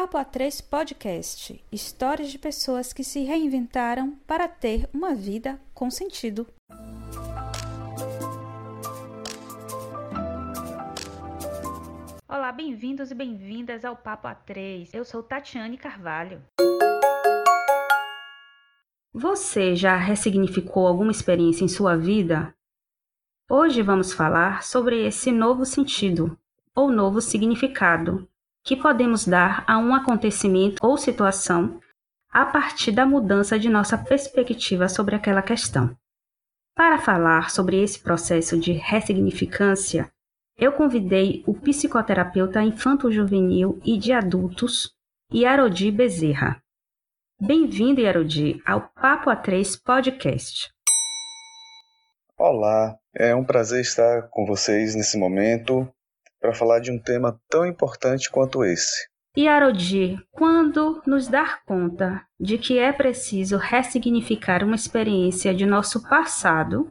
Papo A3 Podcast histórias de pessoas que se reinventaram para ter uma vida com sentido. Olá, bem-vindos e bem-vindas ao Papo A3. Eu sou Tatiane Carvalho. Você já ressignificou alguma experiência em sua vida? Hoje vamos falar sobre esse novo sentido ou novo significado que podemos dar a um acontecimento ou situação a partir da mudança de nossa perspectiva sobre aquela questão. Para falar sobre esse processo de ressignificância, eu convidei o psicoterapeuta infanto-juvenil e de adultos, Yarodi Bezerra. Bem-vindo, Yarodi, ao Papo A3 Podcast. Olá, é um prazer estar com vocês nesse momento para falar de um tema tão importante quanto esse. E Arodi, quando nos dar conta de que é preciso ressignificar uma experiência de nosso passado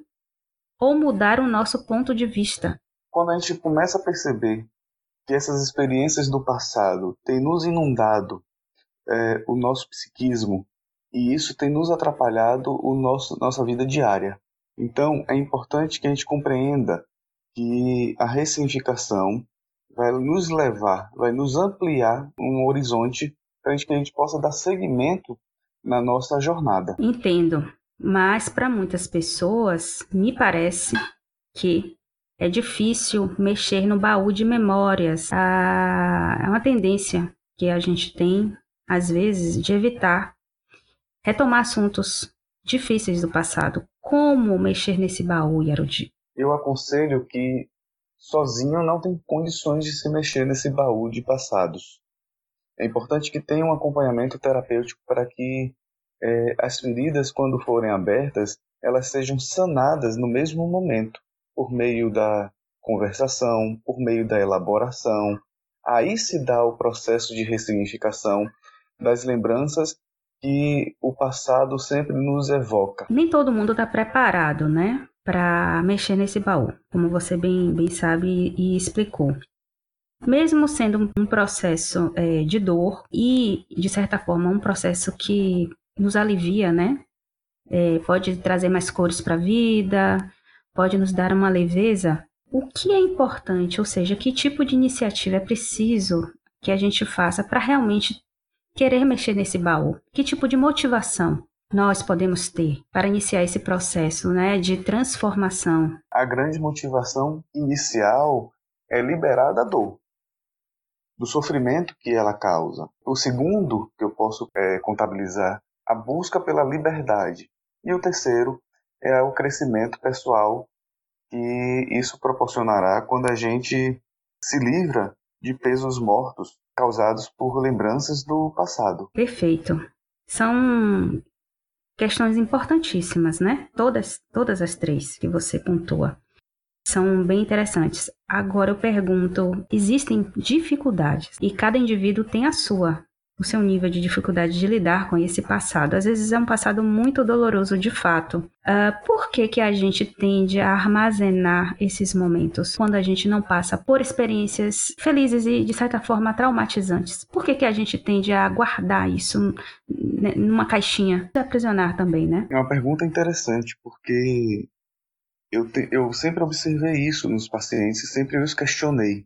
ou mudar o nosso ponto de vista? Quando a gente começa a perceber que essas experiências do passado têm nos inundado é, o nosso psiquismo e isso tem nos atrapalhado o nosso nossa vida diária. Então é importante que a gente compreenda que a ressignificação vai nos levar, vai nos ampliar um horizonte para que a gente possa dar seguimento na nossa jornada. Entendo, mas para muitas pessoas me parece que é difícil mexer no baú de memórias. Ah, é uma tendência que a gente tem, às vezes, de evitar retomar assuntos difíceis do passado. Como mexer nesse baú, Yarudi? Eu aconselho que sozinho não tem condições de se mexer nesse baú de passados. É importante que tenha um acompanhamento terapêutico para que é, as feridas, quando forem abertas, elas sejam sanadas no mesmo momento, por meio da conversação, por meio da elaboração. Aí se dá o processo de ressignificação das lembranças que o passado sempre nos evoca. Nem todo mundo está preparado, né? Para mexer nesse baú, como você bem, bem sabe e explicou. Mesmo sendo um processo é, de dor e, de certa forma, um processo que nos alivia, né? É, pode trazer mais cores para a vida, pode nos dar uma leveza. O que é importante, ou seja, que tipo de iniciativa é preciso que a gente faça para realmente querer mexer nesse baú? Que tipo de motivação nós podemos ter para iniciar esse processo né, de transformação? A grande motivação inicial é liberar da dor, do sofrimento que ela causa. O segundo que eu posso é, contabilizar, a busca pela liberdade. E o terceiro é o crescimento pessoal que isso proporcionará quando a gente se livra de pesos mortos causados por lembranças do passado. Perfeito. São questões importantíssimas, né? Todas, todas as três que você pontua são bem interessantes. Agora eu pergunto: existem dificuldades e cada indivíduo tem a sua o seu nível de dificuldade de lidar com esse passado. Às vezes é um passado muito doloroso de fato. Uh, por que, que a gente tende a armazenar esses momentos quando a gente não passa por experiências felizes e, de certa forma, traumatizantes? Por que, que a gente tende a guardar isso numa caixinha? E aprisionar também, né? É uma pergunta interessante, porque eu, te, eu sempre observei isso nos pacientes, sempre os questionei.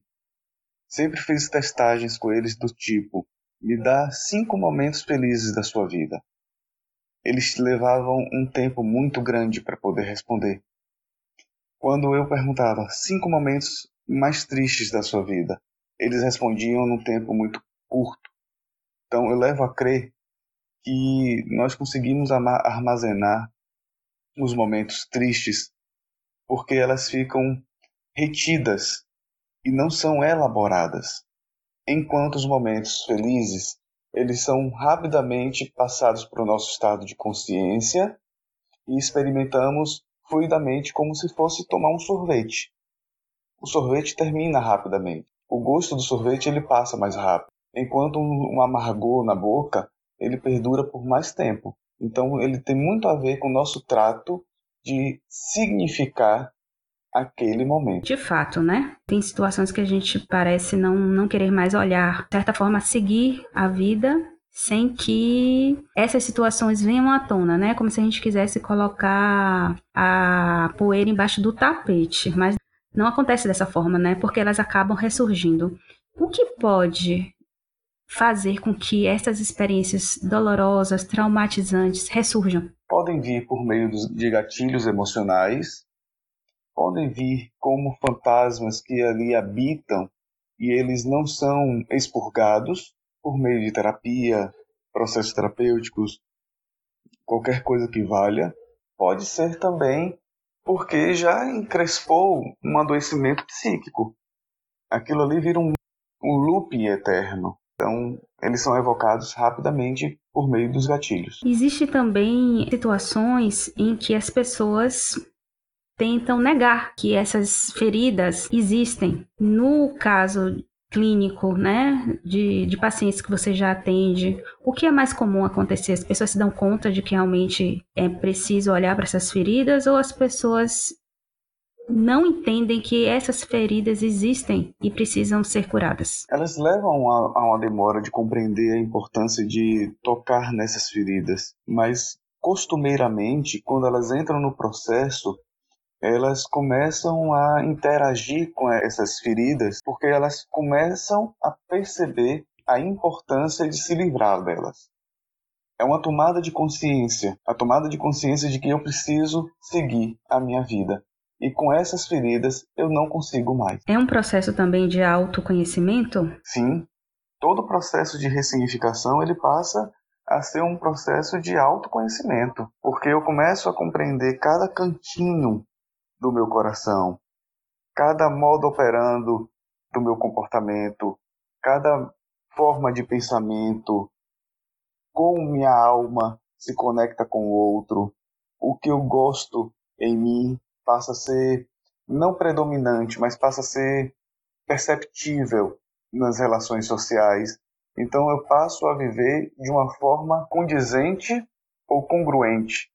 Sempre fiz testagens com eles do tipo: me dá cinco momentos felizes da sua vida. Eles levavam um tempo muito grande para poder responder. Quando eu perguntava cinco momentos mais tristes da sua vida, eles respondiam num tempo muito curto. Então eu levo a crer que nós conseguimos armazenar os momentos tristes porque elas ficam retidas e não são elaboradas enquanto os momentos felizes eles são rapidamente passados para o nosso estado de consciência e experimentamos fluidamente como se fosse tomar um sorvete. O sorvete termina rapidamente. O gosto do sorvete ele passa mais rápido, enquanto um amargor na boca ele perdura por mais tempo. Então ele tem muito a ver com o nosso trato de significar aquele momento. De fato, né? Tem situações que a gente parece não, não querer mais olhar, de certa forma, seguir a vida sem que essas situações venham à tona, né? Como se a gente quisesse colocar a poeira embaixo do tapete, mas não acontece dessa forma, né? Porque elas acabam ressurgindo. O que pode fazer com que essas experiências dolorosas, traumatizantes ressurjam? Podem vir por meio de gatilhos emocionais, podem vir como fantasmas que ali habitam e eles não são expurgados por meio de terapia, processos terapêuticos, qualquer coisa que valha. Pode ser também porque já encrespou um adoecimento psíquico. Aquilo ali vira um, um looping eterno. Então, eles são evocados rapidamente por meio dos gatilhos. Existe também situações em que as pessoas tentam negar que essas feridas existem. No caso clínico, né, de, de pacientes que você já atende, o que é mais comum acontecer? As pessoas se dão conta de que realmente é preciso olhar para essas feridas ou as pessoas não entendem que essas feridas existem e precisam ser curadas? Elas levam a, a uma demora de compreender a importância de tocar nessas feridas, mas costumeiramente, quando elas entram no processo, elas começam a interagir com essas feridas porque elas começam a perceber a importância de se livrar delas. É uma tomada de consciência, a tomada de consciência de que eu preciso seguir a minha vida. E com essas feridas eu não consigo mais. É um processo também de autoconhecimento? Sim. Todo processo de ressignificação ele passa a ser um processo de autoconhecimento, porque eu começo a compreender cada cantinho do meu coração, cada modo operando do meu comportamento, cada forma de pensamento, como minha alma se conecta com o outro, o que eu gosto em mim passa a ser não predominante, mas passa a ser perceptível nas relações sociais. Então eu passo a viver de uma forma condizente ou congruente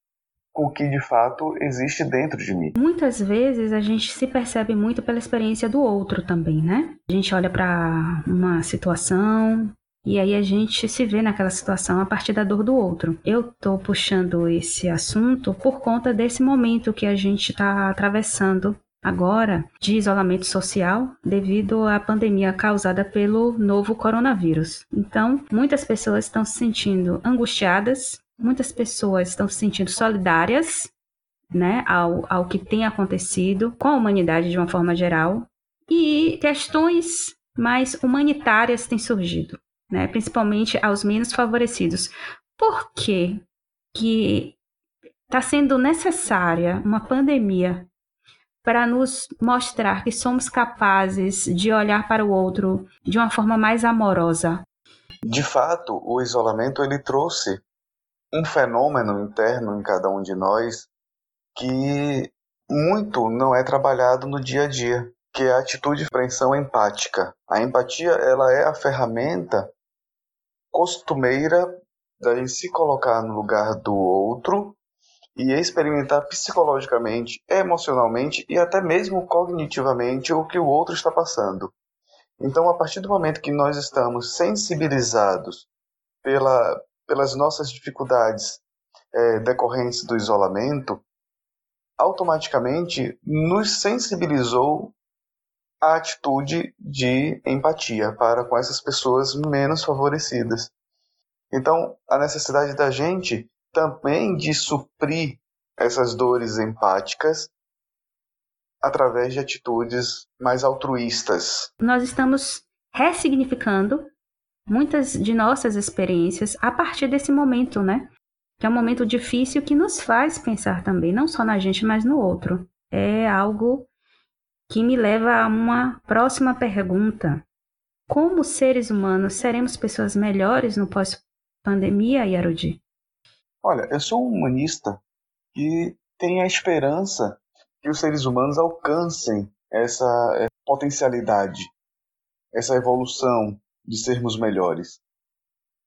o que de fato existe dentro de mim. Muitas vezes a gente se percebe muito pela experiência do outro também, né? A gente olha para uma situação e aí a gente se vê naquela situação a partir da dor do outro. Eu tô puxando esse assunto por conta desse momento que a gente está atravessando agora de isolamento social devido à pandemia causada pelo novo coronavírus. Então, muitas pessoas estão se sentindo angustiadas, Muitas pessoas estão se sentindo solidárias né, ao, ao que tem acontecido com a humanidade de uma forma geral. E questões mais humanitárias têm surgido, né, principalmente aos menos favorecidos. Por que está sendo necessária uma pandemia para nos mostrar que somos capazes de olhar para o outro de uma forma mais amorosa? De fato, o isolamento ele trouxe um fenômeno interno em cada um de nós que muito não é trabalhado no dia a dia, que é a atitude de compreensão empática. A empatia ela é a ferramenta costumeira da gente se colocar no lugar do outro e experimentar psicologicamente, emocionalmente e até mesmo cognitivamente o que o outro está passando. Então, a partir do momento que nós estamos sensibilizados pela, pelas nossas dificuldades é, decorrentes do isolamento, automaticamente nos sensibilizou a atitude de empatia para com essas pessoas menos favorecidas. Então, a necessidade da gente também de suprir essas dores empáticas através de atitudes mais altruístas. Nós estamos ressignificando muitas de nossas experiências a partir desse momento, né? Que é um momento difícil que nos faz pensar também, não só na gente, mas no outro. É algo que me leva a uma próxima pergunta. Como seres humanos seremos pessoas melhores no pós-pandemia, Yarudi? Olha, eu sou um humanista que tem a esperança que os seres humanos alcancem essa potencialidade, essa evolução, de sermos melhores.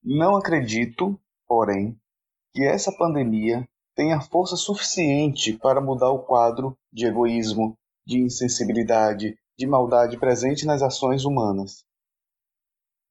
Não acredito, porém, que essa pandemia tenha força suficiente para mudar o quadro de egoísmo, de insensibilidade, de maldade presente nas ações humanas.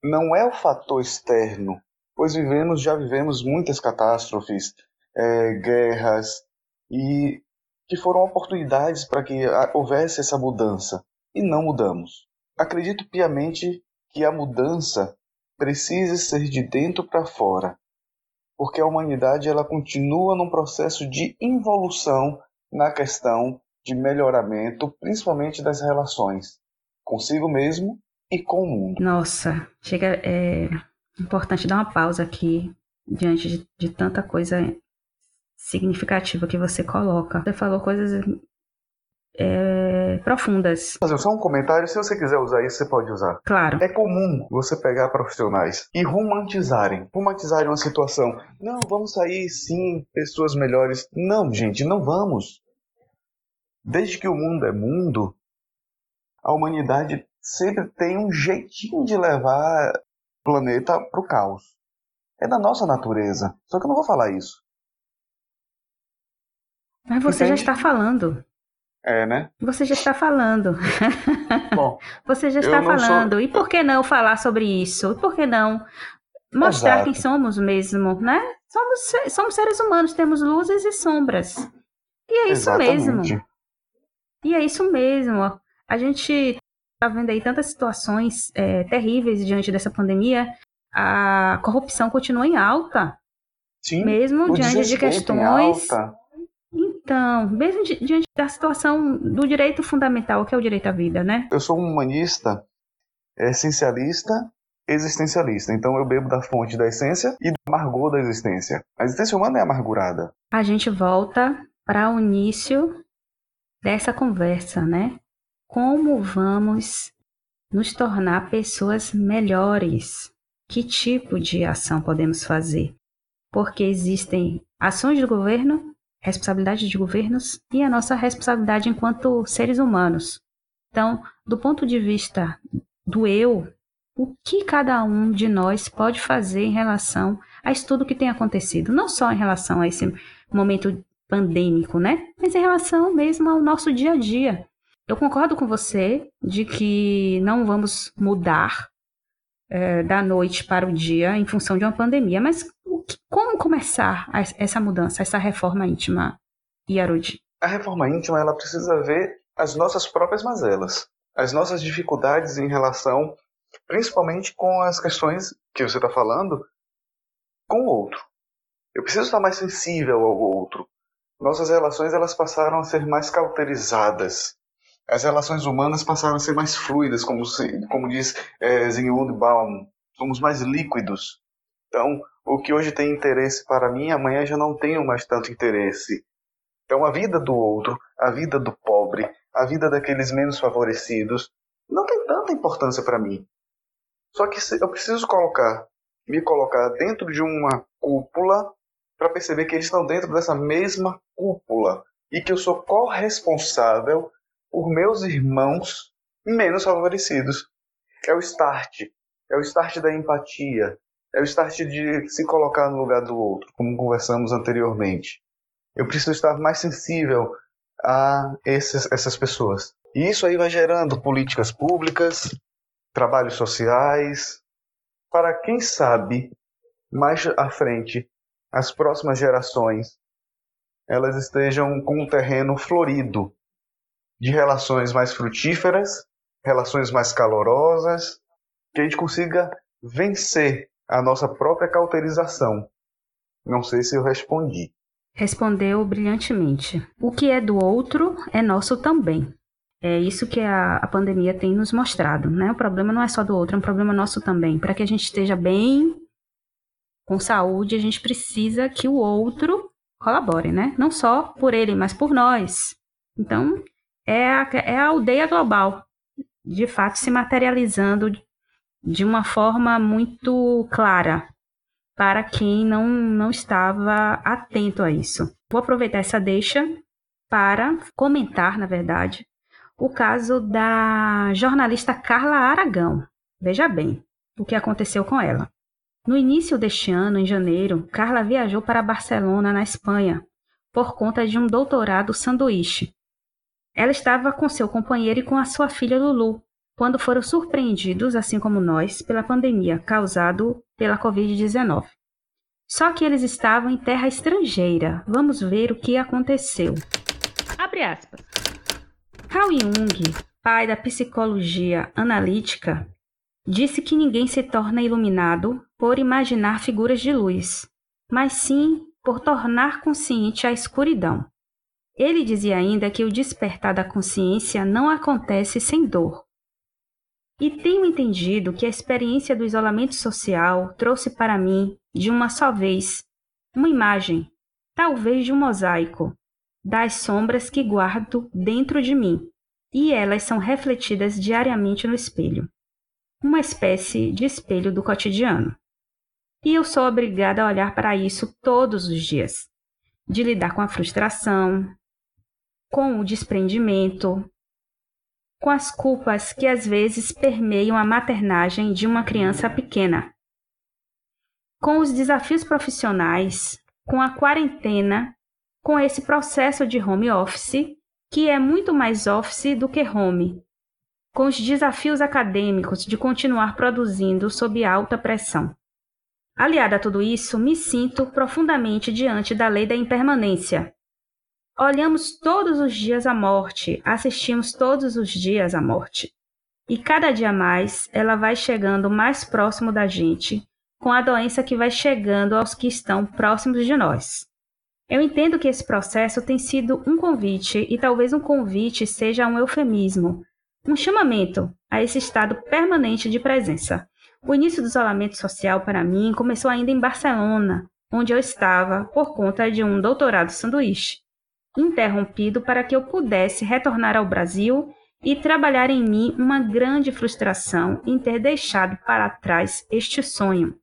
Não é o fator externo, pois vivemos, já vivemos muitas catástrofes, é, guerras, e que foram oportunidades para que houvesse essa mudança, e não mudamos. Acredito piamente que a mudança precisa ser de dentro para fora, porque a humanidade ela continua num processo de involução na questão de melhoramento, principalmente das relações consigo mesmo e com o mundo. Nossa, chega é importante dar uma pausa aqui diante de, de tanta coisa significativa que você coloca. Você falou coisas é, profundas. Fazer só um comentário, se você quiser usar isso, você pode usar. Claro. É comum você pegar profissionais e romantizarem, romantizarem uma situação. Não, vamos sair sim, pessoas melhores. Não, gente, não vamos. Desde que o mundo é mundo, a humanidade sempre tem um jeitinho de levar o planeta para o caos. É da nossa natureza. Só que eu não vou falar isso. Mas você Entende? já está falando. É, né? Você já está falando. Bom, você já está falando. Sou... E por que não falar sobre isso? E por que não mostrar Exato. quem somos mesmo, né? Somos, somos seres humanos, temos luzes e sombras. E é isso Exatamente. mesmo. E é isso mesmo. A gente está vendo aí tantas situações é, terríveis diante dessa pandemia. A corrupção continua em alta. Sim, mesmo diante de questões então, mesmo diante da situação do direito fundamental, que é o direito à vida, né? Eu sou um humanista, essencialista, existencialista. Então eu bebo da fonte da essência e do amargor da existência. A existência humana é amargurada. A gente volta para o início dessa conversa, né? Como vamos nos tornar pessoas melhores? Que tipo de ação podemos fazer? Porque existem ações do governo responsabilidade de governos e a nossa responsabilidade enquanto seres humanos. Então, do ponto de vista do eu, o que cada um de nós pode fazer em relação a isso tudo que tem acontecido, não só em relação a esse momento pandêmico, né? Mas em relação mesmo ao nosso dia a dia. Eu concordo com você de que não vamos mudar é, da noite para o dia em função de uma pandemia, mas como começar essa mudança, essa reforma íntima, Yarudi? A reforma íntima ela precisa ver as nossas próprias mazelas, as nossas dificuldades em relação, principalmente com as questões que você está falando, com o outro. Eu preciso estar mais sensível ao outro. Nossas relações elas passaram a ser mais cauterizadas. As relações humanas passaram a ser mais fluidas, como, como diz é, Zygmunt Baum. Somos mais líquidos. Então, o que hoje tem interesse para mim, amanhã já não tenho mais tanto interesse. Então, a vida do outro, a vida do pobre, a vida daqueles menos favorecidos, não tem tanta importância para mim. Só que eu preciso colocar, me colocar dentro de uma cúpula para perceber que eles estão dentro dessa mesma cúpula e que eu sou corresponsável por meus irmãos menos favorecidos. É o start, é o start da empatia, é o start de se colocar no lugar do outro, como conversamos anteriormente. Eu preciso estar mais sensível a esses, essas pessoas. E isso aí vai gerando políticas públicas, trabalhos sociais, para quem sabe mais à frente as próximas gerações elas estejam com um terreno florido de relações mais frutíferas, relações mais calorosas, que a gente consiga vencer a nossa própria cauterização. Não sei se eu respondi. Respondeu brilhantemente. O que é do outro é nosso também. É isso que a, a pandemia tem nos mostrado, né? O problema não é só do outro, é um problema nosso também. Para que a gente esteja bem, com saúde, a gente precisa que o outro colabore, né? Não só por ele, mas por nós. Então, é a, é a aldeia global, de fato, se materializando de uma forma muito clara para quem não, não estava atento a isso. Vou aproveitar essa deixa para comentar, na verdade, o caso da jornalista Carla Aragão. Veja bem o que aconteceu com ela. No início deste ano, em janeiro, Carla viajou para Barcelona, na Espanha, por conta de um doutorado sanduíche. Ela estava com seu companheiro e com a sua filha Lulu, quando foram surpreendidos, assim como nós, pela pandemia causada pela Covid-19. Só que eles estavam em terra estrangeira. Vamos ver o que aconteceu. Abre aspas. Carl Jung, pai da psicologia analítica, disse que ninguém se torna iluminado por imaginar figuras de luz, mas sim por tornar consciente a escuridão. Ele dizia ainda que o despertar da consciência não acontece sem dor. E tenho entendido que a experiência do isolamento social trouxe para mim, de uma só vez, uma imagem, talvez de um mosaico, das sombras que guardo dentro de mim, e elas são refletidas diariamente no espelho. Uma espécie de espelho do cotidiano. E eu sou obrigada a olhar para isso todos os dias, de lidar com a frustração, com o desprendimento, com as culpas que às vezes permeiam a maternagem de uma criança pequena, com os desafios profissionais, com a quarentena, com esse processo de home office, que é muito mais office do que home, com os desafios acadêmicos de continuar produzindo sob alta pressão. Aliada a tudo isso, me sinto profundamente diante da lei da impermanência, Olhamos todos os dias a morte, assistimos todos os dias a morte. E cada dia mais ela vai chegando mais próximo da gente, com a doença que vai chegando aos que estão próximos de nós. Eu entendo que esse processo tem sido um convite, e talvez um convite seja um eufemismo, um chamamento a esse estado permanente de presença. O início do isolamento social para mim começou ainda em Barcelona, onde eu estava por conta de um doutorado sanduíche interrompido para que eu pudesse retornar ao Brasil e trabalhar em mim uma grande frustração em ter deixado para trás este sonho.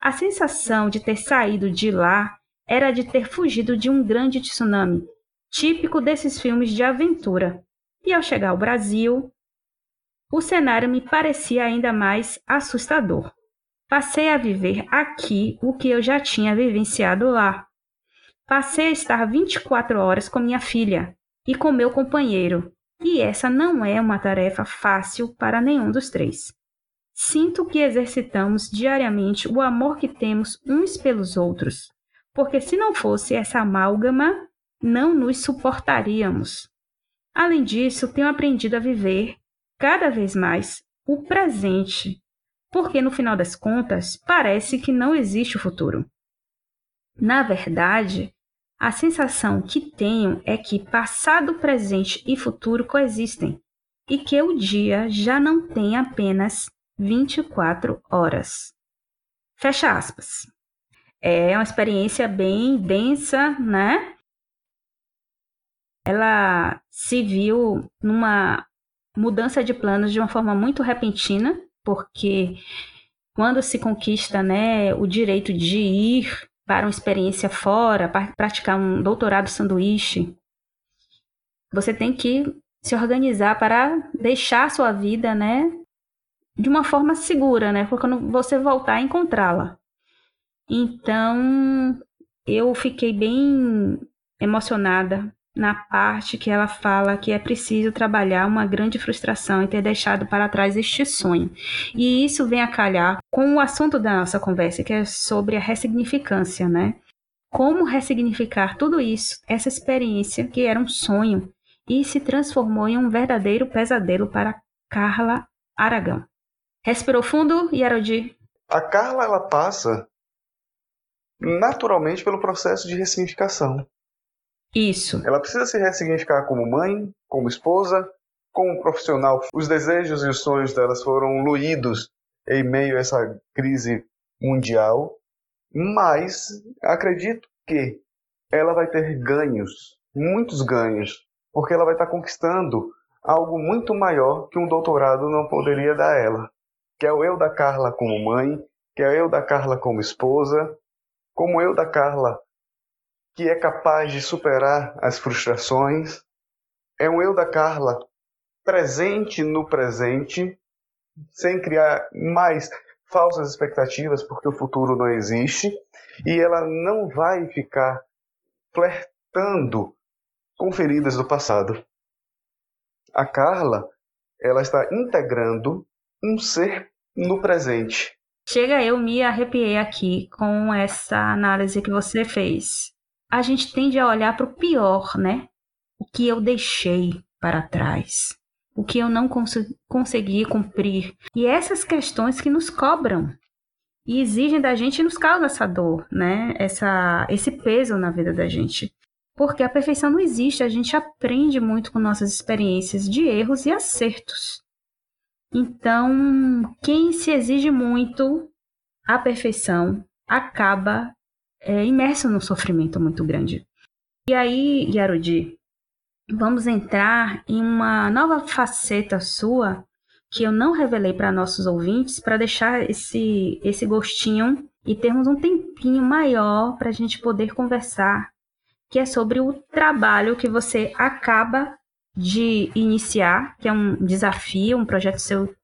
A sensação de ter saído de lá era de ter fugido de um grande tsunami, típico desses filmes de aventura. E ao chegar ao Brasil, o cenário me parecia ainda mais assustador. Passei a viver aqui o que eu já tinha vivenciado lá. Passei a estar 24 horas com minha filha e com meu companheiro, e essa não é uma tarefa fácil para nenhum dos três. Sinto que exercitamos diariamente o amor que temos uns pelos outros, porque se não fosse essa amálgama, não nos suportaríamos. Além disso, tenho aprendido a viver, cada vez mais, o presente, porque no final das contas parece que não existe o futuro. Na verdade, a sensação que tenho é que passado, presente e futuro coexistem e que o dia já não tem apenas 24 horas. Fecha aspas. É uma experiência bem densa, né? Ela se viu numa mudança de planos de uma forma muito repentina, porque quando se conquista, né, o direito de ir para uma experiência fora, para praticar um doutorado sanduíche, você tem que se organizar para deixar a sua vida, né, de uma forma segura, né, quando você voltar a encontrá-la. Então, eu fiquei bem emocionada na parte que ela fala que é preciso trabalhar uma grande frustração e ter deixado para trás este sonho. E isso vem a calhar com o assunto da nossa conversa, que é sobre a ressignificância, né? Como ressignificar tudo isso, essa experiência que era um sonho e se transformou em um verdadeiro pesadelo para Carla Aragão. Respirou fundo, Yarodi? A Carla ela passa naturalmente pelo processo de ressignificação. Isso. Ela precisa se ressignificar como mãe, como esposa, como profissional. Os desejos e os sonhos delas foram luídos em meio a essa crise mundial, mas acredito que ela vai ter ganhos, muitos ganhos, porque ela vai estar conquistando algo muito maior que um doutorado não poderia dar a ela, que é o eu da Carla como mãe, que é o eu da Carla como esposa, como eu da Carla que é capaz de superar as frustrações. É um eu da Carla presente no presente, sem criar mais falsas expectativas, porque o futuro não existe, e ela não vai ficar flertando com feridas do passado. A Carla, ela está integrando um ser no presente. Chega, eu me arrepiei aqui com essa análise que você fez. A gente tende a olhar para o pior, né? O que eu deixei para trás, o que eu não cons consegui cumprir. E essas questões que nos cobram e exigem da gente e nos causam essa dor, né? Essa, esse peso na vida da gente. Porque a perfeição não existe, a gente aprende muito com nossas experiências de erros e acertos. Então, quem se exige muito a perfeição acaba é, imerso num sofrimento muito grande. E aí, Yarudi, vamos entrar em uma nova faceta sua que eu não revelei para nossos ouvintes para deixar esse, esse gostinho e termos um tempinho maior para a gente poder conversar, que é sobre o trabalho que você acaba de iniciar, que é um desafio, um projeto seu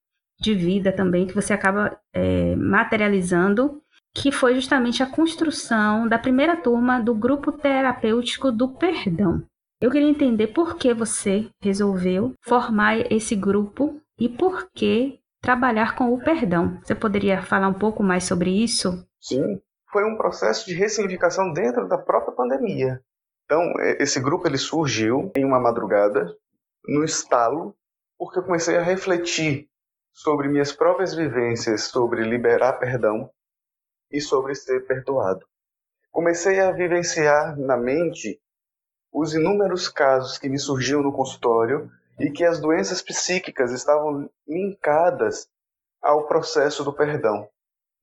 de vida também, que você acaba é, materializando, que foi justamente a construção da primeira turma do grupo terapêutico do perdão. Eu queria entender por que você resolveu formar esse grupo e por que trabalhar com o perdão. Você poderia falar um pouco mais sobre isso? Sim, foi um processo de ressignificação dentro da própria pandemia. Então, esse grupo ele surgiu em uma madrugada, no estalo, porque eu comecei a refletir sobre minhas próprias vivências sobre liberar perdão e sobre ser perdoado. Comecei a vivenciar na mente os inúmeros casos que me surgiam no consultório e que as doenças psíquicas estavam linkadas ao processo do perdão.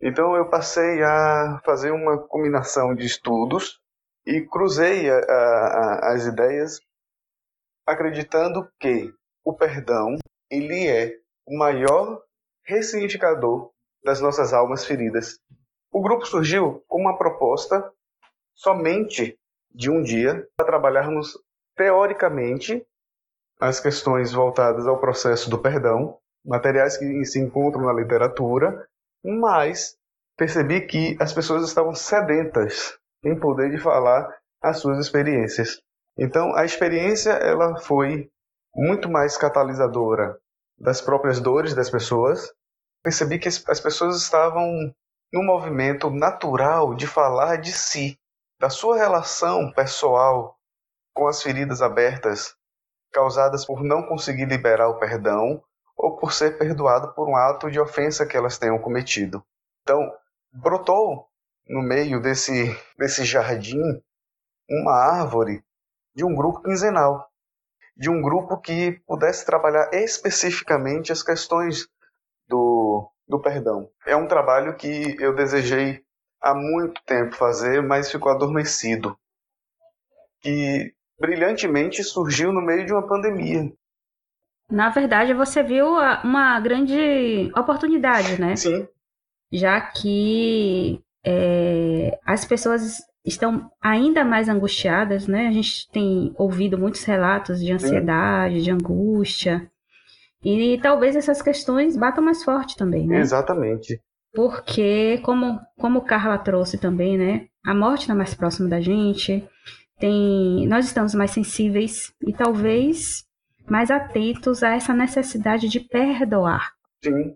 Então eu passei a fazer uma combinação de estudos e cruzei a, a, as ideias acreditando que o perdão ele é o maior ressignificador das nossas almas feridas. O grupo surgiu com uma proposta somente de um dia para trabalharmos teoricamente as questões voltadas ao processo do perdão, materiais que se encontram na literatura, mas percebi que as pessoas estavam sedentas em poder de falar as suas experiências. Então, a experiência ela foi muito mais catalisadora das próprias dores das pessoas, percebi que as pessoas estavam num movimento natural de falar de si, da sua relação pessoal com as feridas abertas causadas por não conseguir liberar o perdão ou por ser perdoado por um ato de ofensa que elas tenham cometido. Então, brotou no meio desse, desse jardim uma árvore de um grupo quinzenal de um grupo que pudesse trabalhar especificamente as questões do, do perdão. É um trabalho que eu desejei há muito tempo fazer, mas ficou adormecido. Que brilhantemente surgiu no meio de uma pandemia. Na verdade, você viu uma grande oportunidade, né? Sim. Já que é, as pessoas estão ainda mais angustiadas, né? A gente tem ouvido muitos relatos de ansiedade, de angústia. E talvez essas questões batam mais forte também, né? Exatamente. Porque, como, como Carla trouxe também, né? A morte está mais próxima da gente. Tem, nós estamos mais sensíveis e talvez mais atentos a essa necessidade de perdoar. Sim.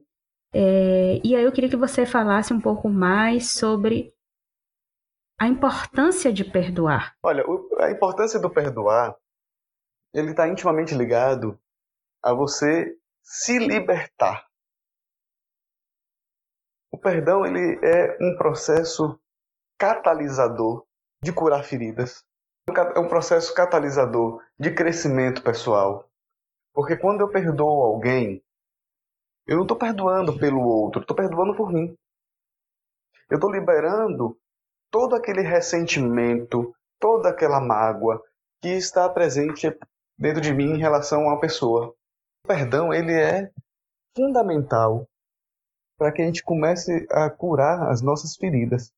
É, e aí eu queria que você falasse um pouco mais sobre a importância de perdoar? Olha, a importância do perdoar, ele está intimamente ligado a você se libertar. O perdão ele é um processo catalisador de curar feridas. É um processo catalisador de crescimento pessoal. Porque quando eu perdoo alguém, eu não estou perdoando pelo outro, estou perdoando por mim. Eu estou liberando todo aquele ressentimento, toda aquela mágoa que está presente dentro de mim em relação a uma pessoa. O perdão, ele é fundamental para que a gente comece a curar as nossas feridas.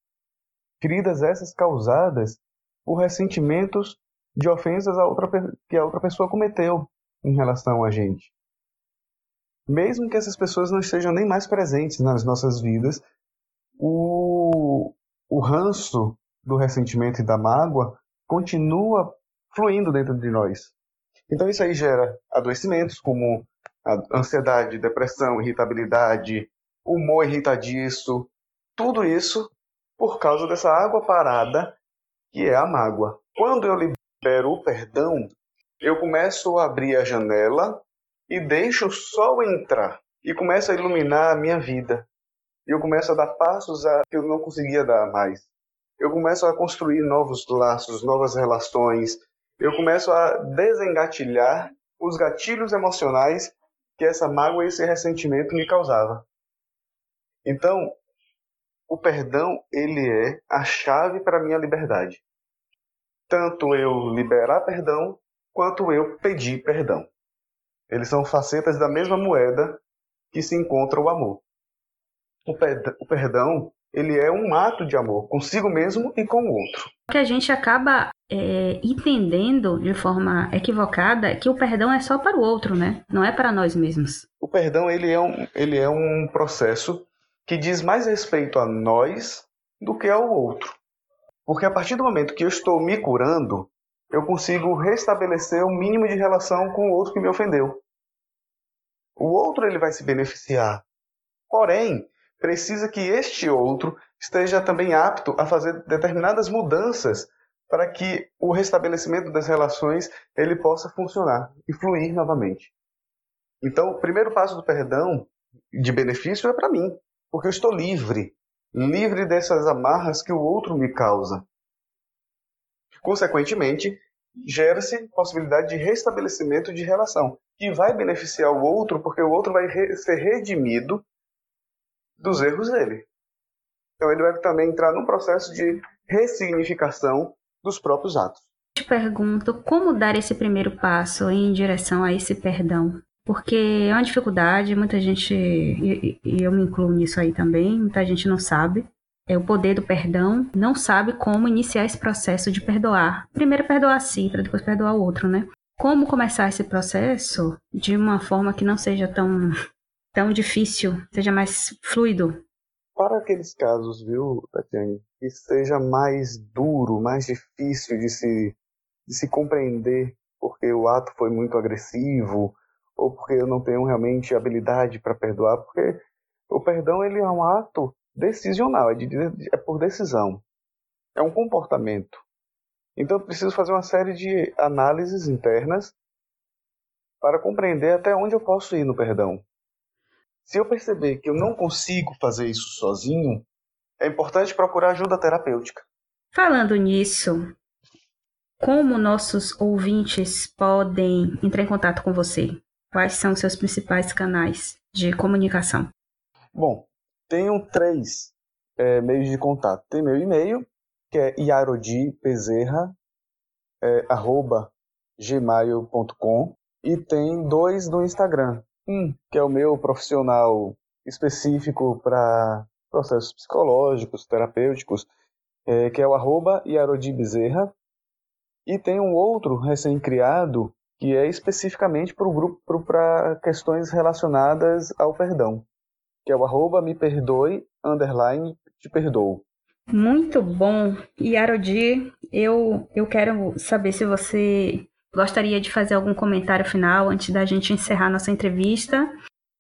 Feridas essas causadas por ressentimentos de ofensas a outra, que a outra pessoa cometeu em relação a gente. Mesmo que essas pessoas não estejam nem mais presentes nas nossas vidas, o, o ranço do ressentimento e da mágoa continua fluindo dentro de nós. Então isso aí gera adoecimentos como ansiedade, depressão, irritabilidade, humor irritadiço, tudo isso por causa dessa água parada que é a mágoa. Quando eu libero o perdão, eu começo a abrir a janela e deixo o sol entrar e começo a iluminar a minha vida. E eu começo a dar passos a, que eu não conseguia dar mais. Eu começo a construir novos laços, novas relações. Eu começo a desengatilhar os gatilhos emocionais que essa mágoa e esse ressentimento me causava. Então, o perdão ele é a chave para a minha liberdade. Tanto eu liberar perdão quanto eu pedir perdão. Eles são facetas da mesma moeda que se encontra o amor. O, o perdão ele é um ato de amor consigo mesmo e com o outro. O que a gente acaba é, entendendo de forma equivocada é que o perdão é só para o outro, né? Não é para nós mesmos. O perdão ele é um, ele é um processo que diz mais respeito a nós do que ao outro. Porque a partir do momento que eu estou me curando, eu consigo restabelecer o um mínimo de relação com o outro que me ofendeu. O outro ele vai se beneficiar. Porém, precisa que este outro esteja também apto a fazer determinadas mudanças para que o restabelecimento das relações ele possa funcionar e fluir novamente. Então, o primeiro passo do perdão de benefício é para mim, porque eu estou livre, livre dessas amarras que o outro me causa. Consequentemente, gera-se possibilidade de restabelecimento de relação, que vai beneficiar o outro, porque o outro vai ser redimido dos erros dele. Então ele vai também entrar num processo de ressignificação dos próprios atos. Te pergunto como dar esse primeiro passo em direção a esse perdão porque é uma dificuldade, muita gente, e, e eu me incluo nisso aí também, muita gente não sabe é o poder do perdão, não sabe como iniciar esse processo de perdoar. Primeiro perdoar a si, para depois perdoar o outro, né? Como começar esse processo de uma forma que não seja tão, tão difícil, seja mais fluido? Para aqueles casos, viu, Tatiane, que seja mais duro, mais difícil de se, de se compreender, porque o ato foi muito agressivo, ou porque eu não tenho realmente habilidade para perdoar, porque o perdão ele é um ato decisional, é, de, é por decisão, é um comportamento. Então eu preciso fazer uma série de análises internas para compreender até onde eu posso ir no perdão. Se eu perceber que eu não consigo fazer isso sozinho, é importante procurar ajuda terapêutica. Falando nisso, como nossos ouvintes podem entrar em contato com você? Quais são os seus principais canais de comunicação? Bom, tenho três é, meios de contato. Tem meu e-mail, que é iarodipezerra@gmail.com é, e tem dois no Instagram. Um, que é o meu profissional específico para processos psicológicos, terapêuticos, é, que é o arroba iarodibezerra. E tem um outro recém-criado que é especificamente para o grupo para questões relacionadas ao perdão, que é o arroba me perdoe, underline, te perdoo. Muito bom. E Arodi, eu, eu quero saber se você gostaria de fazer algum comentário final antes da gente encerrar nossa entrevista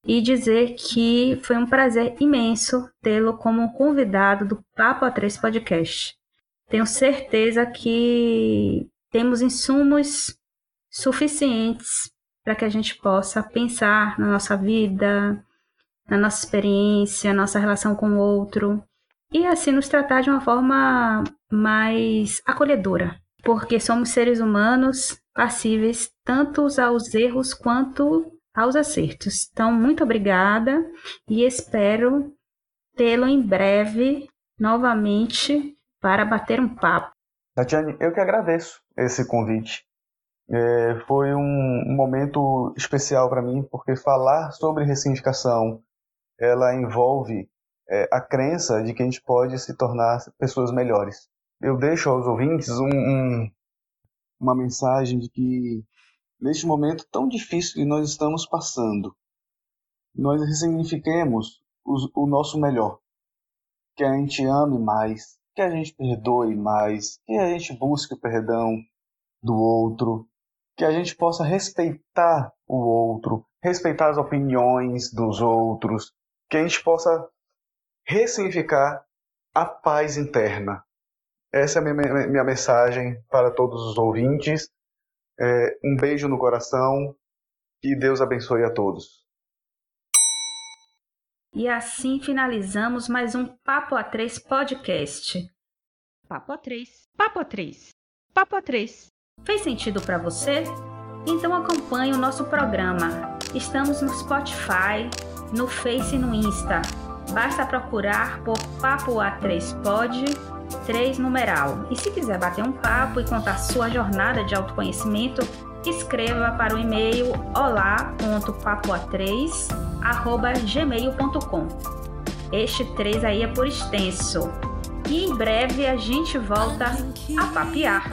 e dizer que foi um prazer imenso tê-lo como convidado do Papo A3 Podcast. Tenho certeza que temos insumos suficientes para que a gente possa pensar na nossa vida, na nossa experiência, nossa relação com o outro e assim nos tratar de uma forma mais acolhedora, porque somos seres humanos passíveis tanto aos erros quanto aos acertos. Então, muito obrigada e espero tê-lo em breve novamente para bater um papo. Tatiane, eu que agradeço esse convite. É, foi um, momento especial para mim, porque falar sobre ressignificação, ela envolve é, a crença de que a gente pode se tornar pessoas melhores. Eu deixo aos ouvintes um, um, uma mensagem de que, neste momento tão difícil que nós estamos passando, nós ressignifiquemos o, o nosso melhor. Que a gente ame mais, que a gente perdoe mais, que a gente busque o perdão do outro, que a gente possa respeitar o outro, respeitar as opiniões dos outros, que a gente possa ressignificar a paz interna. Essa é a minha, minha mensagem para todos os ouvintes. É, um beijo no coração e Deus abençoe a todos. E assim finalizamos mais um Papo a Três podcast. Papo a Três, Papo a Três, Papo a Três. Fez sentido para você? Então acompanhe o nosso programa. Estamos no Spotify, no Face e no Insta. Basta procurar por Papo A3 Pod 3 numeral. E se quiser bater um papo e contar sua jornada de autoconhecimento, escreva para o e-mail olá.papoa3@gmail.com. Este 3 aí é por extenso. E em breve a gente volta a papear.